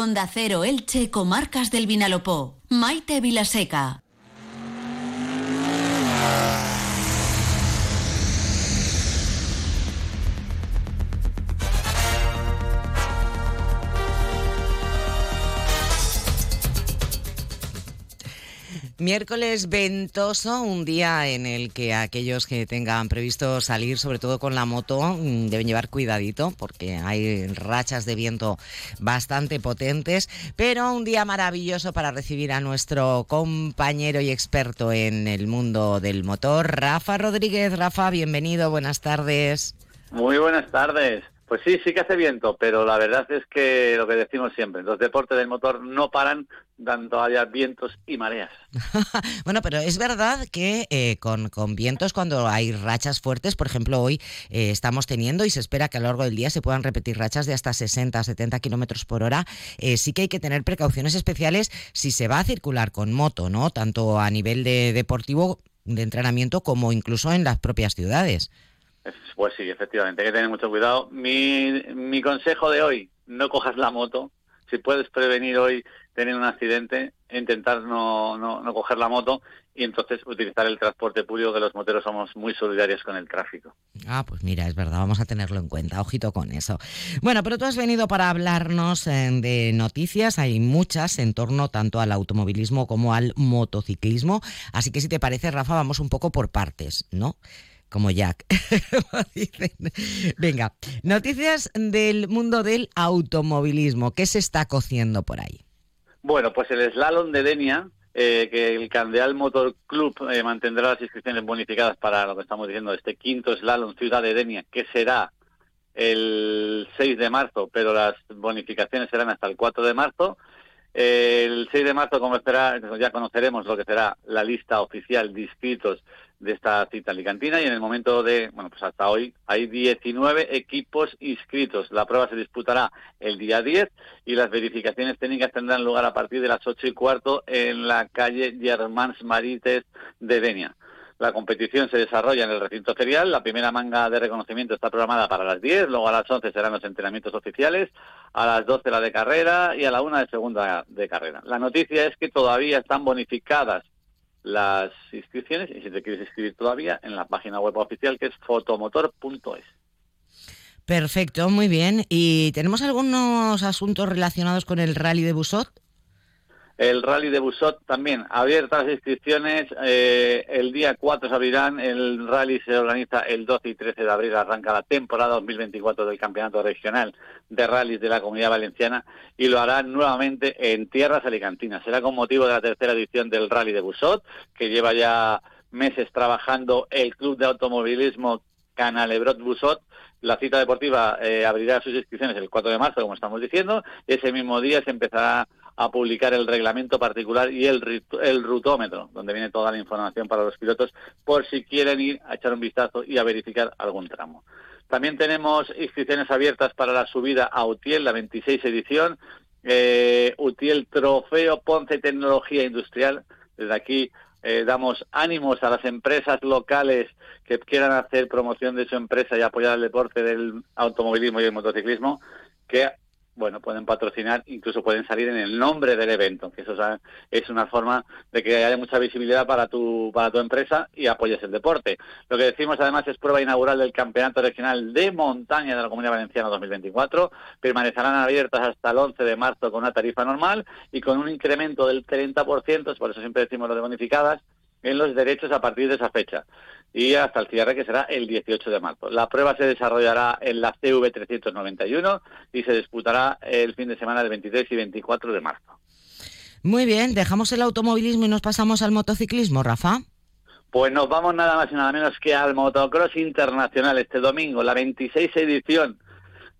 Onda Cero Elche, Comarcas del Vinalopó. Maite Vilaseca. Miércoles ventoso, un día en el que aquellos que tengan previsto salir, sobre todo con la moto, mm, deben llevar cuidadito porque hay rachas de viento bastante potentes, pero un día maravilloso para recibir a nuestro compañero y experto en el mundo del motor, Rafa Rodríguez. Rafa, bienvenido, buenas tardes. Muy buenas tardes. Pues sí, sí que hace viento, pero la verdad es que lo que decimos siempre, los deportes del motor no paran dando haya vientos y mareas. bueno, pero es verdad que eh, con, con, vientos cuando hay rachas fuertes, por ejemplo, hoy eh, estamos teniendo y se espera que a lo largo del día se puedan repetir rachas de hasta 60, 70 kilómetros por hora, eh, sí que hay que tener precauciones especiales si se va a circular con moto, ¿no? Tanto a nivel de deportivo, de entrenamiento, como incluso en las propias ciudades. Pues sí, efectivamente, hay que tener mucho cuidado. Mi, mi consejo de hoy, no cojas la moto. Si puedes prevenir hoy tener un accidente, intentar no, no, no coger la moto y entonces utilizar el transporte público, que los moteros somos muy solidarios con el tráfico. Ah, pues mira, es verdad, vamos a tenerlo en cuenta, ojito con eso. Bueno, pero tú has venido para hablarnos eh, de noticias, hay muchas en torno tanto al automovilismo como al motociclismo, así que si te parece, Rafa, vamos un poco por partes, ¿no? Como Jack. Venga, noticias del mundo del automovilismo. ¿Qué se está cociendo por ahí? Bueno, pues el slalom de Denia, eh, que el Candeal Motor Club eh, mantendrá las inscripciones bonificadas para lo que estamos diciendo, este quinto slalom Ciudad de Denia, que será el 6 de marzo, pero las bonificaciones serán hasta el 4 de marzo. El 6 de marzo, como esperá, ya conoceremos lo que será la lista oficial de inscritos de esta cita alicantina y en el momento de, bueno, pues hasta hoy hay 19 equipos inscritos. La prueba se disputará el día 10 y las verificaciones técnicas tendrán lugar a partir de las 8 y cuarto en la calle Germans Marites de Denia. La competición se desarrolla en el recinto ferial. La primera manga de reconocimiento está programada para las 10, luego a las 11 serán los entrenamientos oficiales, a las 12 la de carrera y a la 1 de segunda de carrera. La noticia es que todavía están bonificadas las inscripciones y si te quieres inscribir todavía en la página web oficial que es fotomotor.es. Perfecto, muy bien. ¿Y tenemos algunos asuntos relacionados con el rally de Busot? El rally de Busot también, abiertas las inscripciones, eh, el día 4 se abrirán, el rally se organiza el 12 y 13 de abril, arranca la temporada 2024 del Campeonato Regional de Rallys de la Comunidad Valenciana y lo hará nuevamente en tierras alicantinas. Será con motivo de la tercera edición del rally de Busot, que lleva ya meses trabajando el Club de Automovilismo Canalebrot Busot, la cita deportiva eh, abrirá sus inscripciones el 4 de marzo, como estamos diciendo, ese mismo día se empezará a publicar el reglamento particular y el, el rutómetro, donde viene toda la información para los pilotos, por si quieren ir a echar un vistazo y a verificar algún tramo. También tenemos inscripciones abiertas para la subida a UTIEL, la 26 edición, eh, UTIEL Trofeo Ponce Tecnología Industrial. Desde aquí eh, damos ánimos a las empresas locales que quieran hacer promoción de su empresa y apoyar el deporte del automovilismo y el motociclismo, que bueno, pueden patrocinar, incluso pueden salir en el nombre del evento, que eso es una forma de que haya mucha visibilidad para tu, para tu empresa y apoyes el deporte. Lo que decimos además es prueba inaugural del Campeonato Regional de Montaña de la Comunidad Valenciana 2024. Permanecerán abiertas hasta el 11 de marzo con una tarifa normal y con un incremento del 30%, por eso siempre decimos lo de bonificadas, en los derechos a partir de esa fecha y hasta el cierre que será el 18 de marzo. La prueba se desarrollará en la CV 391 y se disputará el fin de semana del 23 y 24 de marzo. Muy bien, dejamos el automovilismo y nos pasamos al motociclismo, Rafa. Pues nos vamos nada más y nada menos que al motocross internacional este domingo, la 26 edición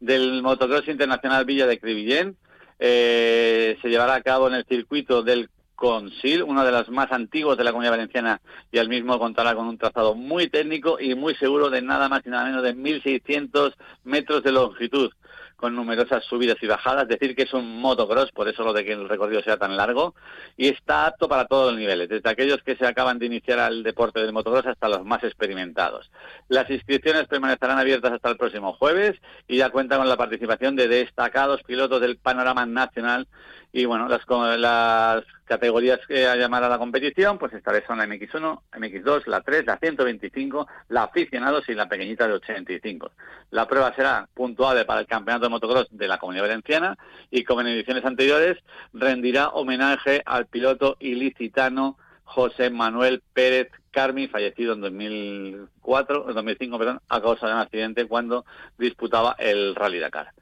del motocross internacional Villa de Crevillén. Eh, se llevará a cabo en el circuito del Consil, una de las más antiguas de la Comunidad Valenciana y al mismo contará con un trazado muy técnico y muy seguro de nada más y nada menos de 1.600 metros de longitud con numerosas subidas y bajadas, decir que es un motocross, por eso lo de que el recorrido sea tan largo, y está apto para todos los niveles, desde aquellos que se acaban de iniciar al deporte del motocross hasta los más experimentados. Las inscripciones permanecerán abiertas hasta el próximo jueves y ya cuenta con la participación de destacados pilotos del panorama nacional y bueno, las, las categorías que a llamar a la competición, pues esta vez son la MX1, MX2, la 3, la 125, la aficionados y la pequeñita de 85. La prueba será puntuable para el campeonato de motocross de la Comunidad Valenciana y como en ediciones anteriores rendirá homenaje al piloto ilicitano José Manuel Pérez Carmi, fallecido en 2004, en 2005, perdón, a causa de un accidente cuando disputaba el Rally Dakar.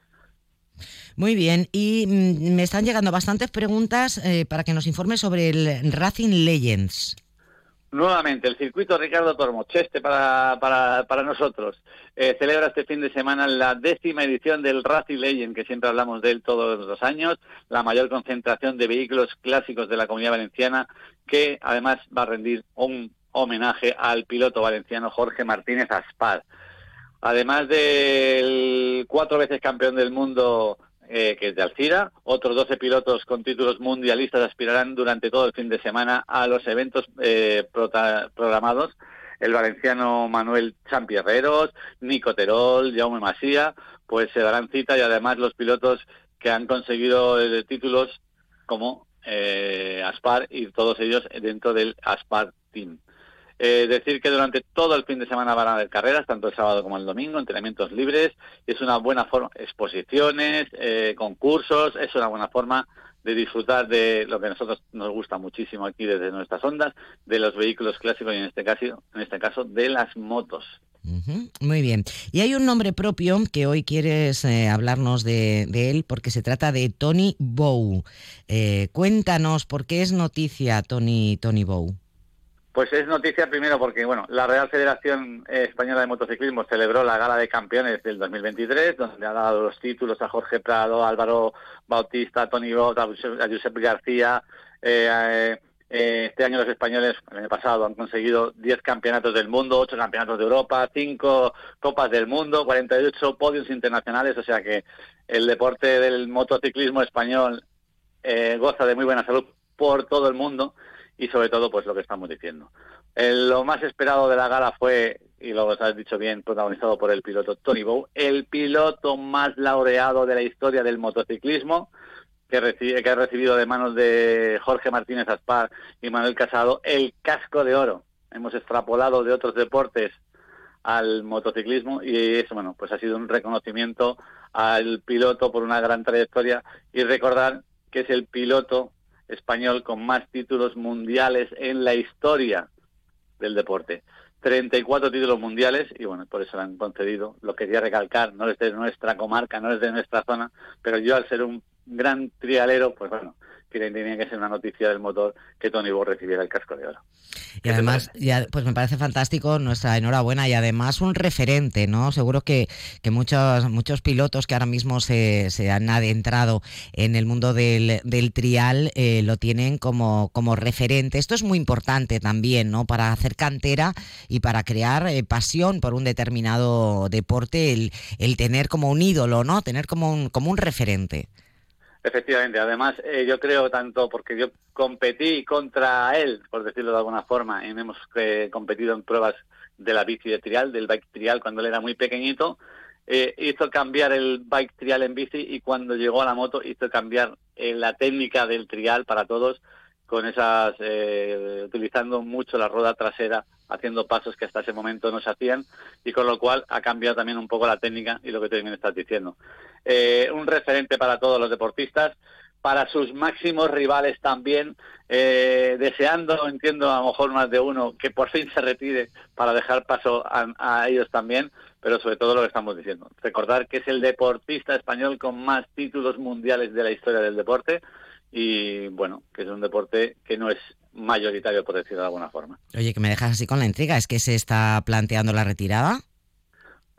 Muy bien, y mm, me están llegando bastantes preguntas eh, para que nos informe sobre el Racing Legends. Nuevamente, el circuito Ricardo Tormocheste para, para, para nosotros. Eh, celebra este fin de semana la décima edición del Racing Legend, que siempre hablamos de él todos los años, la mayor concentración de vehículos clásicos de la comunidad valenciana, que además va a rendir un homenaje al piloto valenciano Jorge Martínez Aspar. Además del cuatro veces campeón del mundo eh, que es de Alcira. Otros 12 pilotos con títulos mundialistas aspirarán durante todo el fin de semana a los eventos eh, programados. El valenciano Manuel Champierreros, Nico Terol, Jaume Masía, pues se darán cita y además los pilotos que han conseguido eh, títulos como Aspar y todos ellos dentro del Aspar Team. Eh, decir que durante todo el fin de semana van a haber carreras, tanto el sábado como el domingo, entrenamientos libres, es una buena forma, exposiciones, eh, concursos, es una buena forma de disfrutar de lo que a nosotros nos gusta muchísimo aquí desde nuestras ondas, de los vehículos clásicos y en este caso, en este caso de las motos. muy bien. Y hay un nombre propio que hoy quieres eh, hablarnos de, él porque se trata de Tony Bow. cuéntanos por qué es noticia Tony, Tony Bow. Pues es noticia primero porque bueno, la Real Federación Española de Motociclismo celebró la gala de campeones del 2023, donde ha dado los títulos a Jorge Prado, Álvaro Bautista, Tony Bot, a Josep García. Eh, eh, este año los españoles, el año pasado, han conseguido 10 campeonatos del mundo, 8 campeonatos de Europa, 5 copas del mundo, 48 podios internacionales, o sea que el deporte del motociclismo español eh, goza de muy buena salud por todo el mundo y sobre todo pues lo que estamos diciendo. lo más esperado de la gala fue, y lo has dicho bien, protagonizado por el piloto Tony Bow, el piloto más laureado de la historia del motociclismo, que, recibe, que ha recibido de manos de Jorge Martínez Aspar y Manuel Casado el casco de oro. Hemos extrapolado de otros deportes al motociclismo y eso, bueno, pues ha sido un reconocimiento al piloto por una gran trayectoria y recordar que es el piloto español con más títulos mundiales en la historia del deporte. 34 títulos mundiales y bueno, por eso lo han concedido. Lo quería recalcar, no es de nuestra comarca, no es de nuestra zona, pero yo al ser un gran trialero, pues bueno, tenía que ser una noticia del motor que Tony Bo recibiera el casco de oro. Y además, ya, pues me parece fantástico, nuestra enhorabuena y además un referente, ¿no? Seguro que, que muchos, muchos pilotos que ahora mismo se, se han adentrado en el mundo del, del trial eh, lo tienen como, como referente. Esto es muy importante también, ¿no? Para hacer cantera y para crear eh, pasión por un determinado deporte, el, el tener como un ídolo, ¿no? Tener como un, como un referente. Efectivamente, además eh, yo creo tanto porque yo competí contra él, por decirlo de alguna forma, y hemos eh, competido en pruebas de la bici de trial, del bike trial cuando él era muy pequeñito, eh, hizo cambiar el bike trial en bici y cuando llegó a la moto hizo cambiar la técnica del trial para todos con esas, utilizando mucho la rueda trasera, haciendo pasos que hasta ese momento no se hacían, y con lo cual ha cambiado también un poco la técnica y lo que también estás diciendo. Eh, un referente para todos los deportistas, para sus máximos rivales también, eh, deseando, entiendo a lo mejor más de uno, que por fin se retire para dejar paso a, a ellos también, pero sobre todo lo que estamos diciendo. Recordar que es el deportista español con más títulos mundiales de la historia del deporte, y bueno, que es un deporte que no es mayoritario, por decirlo de alguna forma. Oye, que me dejas así con la intriga, ¿es que se está planteando la retirada?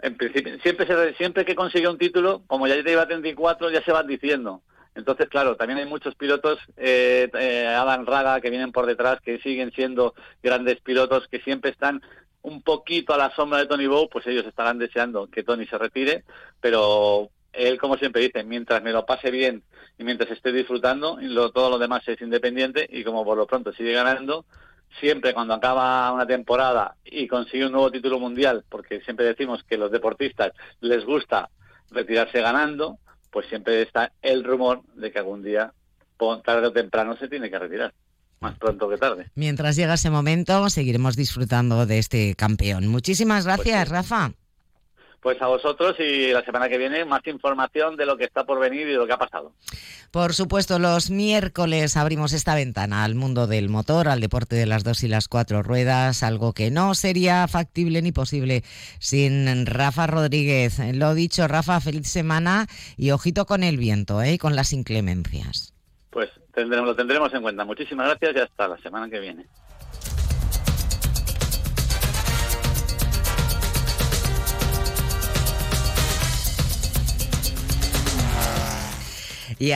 En principio, siempre, se, siempre que consigue un título, como ya te iba a 34, ya se van diciendo. Entonces, claro, también hay muchos pilotos, eh, eh, Adam Raga, que vienen por detrás, que siguen siendo grandes pilotos, que siempre están un poquito a la sombra de Tony Bow, pues ellos estarán deseando que Tony se retire, pero él, como siempre dice, mientras me lo pase bien y mientras esté disfrutando, lo, todo lo demás es independiente y como por lo pronto sigue ganando, siempre cuando acaba una temporada y consigue un nuevo título mundial, porque siempre decimos que los deportistas les gusta retirarse ganando, pues siempre está el rumor de que algún día, tarde o temprano, se tiene que retirar. Más pronto que tarde. Mientras llega ese momento, seguiremos disfrutando de este campeón. Muchísimas pues gracias, Rafa. Pues a vosotros y la semana que viene más información de lo que está por venir y de lo que ha pasado. Por supuesto, los miércoles abrimos esta ventana al mundo del motor, al deporte de las dos y las cuatro ruedas, algo que no sería factible ni posible sin Rafa Rodríguez. Lo dicho, Rafa, feliz semana y ojito con el viento ¿eh? y con las inclemencias. Pues tendremos, lo tendremos en cuenta. Muchísimas gracias y hasta la semana que viene.